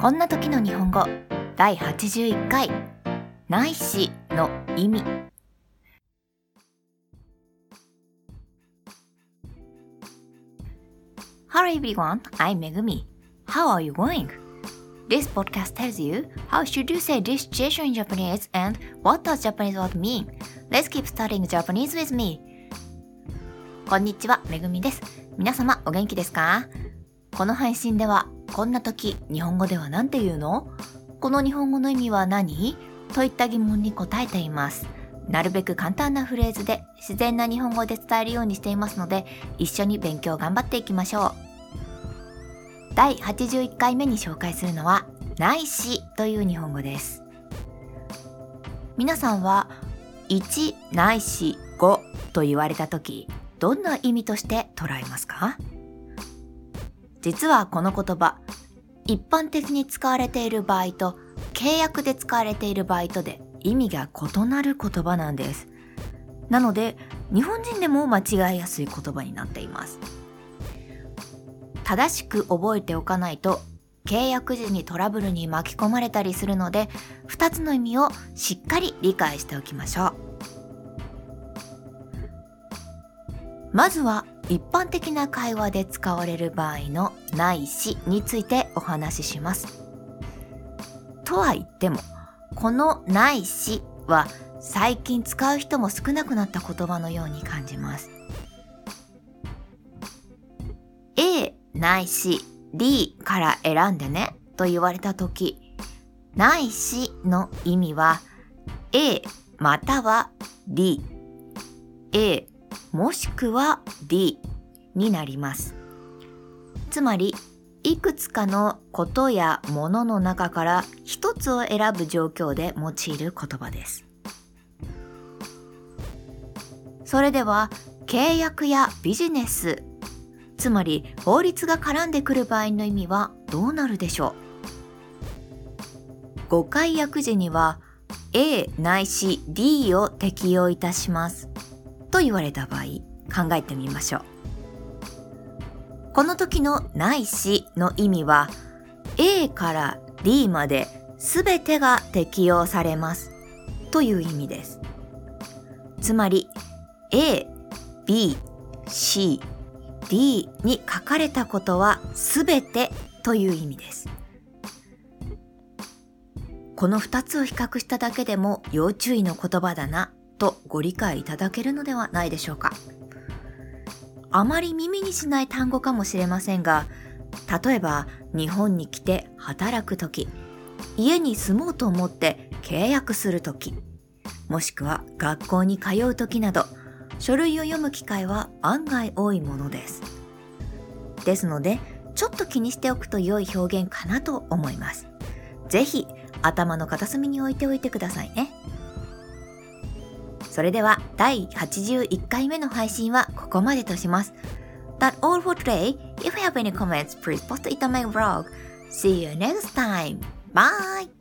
こんな時の日本語第81回ないしの意味 Hello everyone, I'm Megumi. How are you going? This podcast tells you how should you say this situation in Japanese and what does Japanese word mean. Let's keep studying Japanese with me. こんにちは、めぐみです。皆様お元気ですかこの配信では、こんな時、日本語では何て言うの？この日本語の意味は何？といった疑問に答えています。なるべく簡単なフレーズで自然な日本語で伝えるようにしていますので、一緒に勉強頑張っていきましょう。第81回目に紹介するのはないしという日本語です皆さんは1ないし5と言われた時どんな意味として捉えますか？実はこの言葉一般的に使われている場合と契約で使われている場合とで意味が異なる言葉なんです。なので日本人でも間違いやすい言葉になっています。正しく覚えておかないと契約時にトラブルに巻き込まれたりするので2つの意味をしっかり理解しておきましょう。まずは一般的な会話で使われる場合の「ないし」についてお話しします。とは言ってもこの「ないし」は最近使う人も少なくなった言葉のように感じます。A ないし D から選んでねと言われた時ないしの意味は A または D A もしくは D になります。つまりいくつかのことやものの中から一つを選ぶ状況で用いる言葉です。それでは契約やビジネスつまり法律が絡んでくる場合の意味はどうなるでしょう？誤解訳時には A ないし D を適用いたします。と言われた場合考えてみましょう。この時のないしの意味は A から D まで全てが適用されます。という意味です。つまり A、B、C、D に書かれたことはすべてという意味です。この2つを比較しただけでも要注意の言葉だな。とご理解いただけるのではないでしょうか。あまり耳にしない単語かもしれませんが、例えば日本に来て働くとき、家に住もうと思って契約するとき、もしくは学校に通うときなど、書類を読む機会は案外多いものです。ですので、ちょっと気にしておくと良い表現かなと思います。ぜひ頭の片隅に置いておいてくださいね。それでは第81回目の配信はここまでとします。That all for today. If you have any comments, please post it on my blog. See you next time. Bye!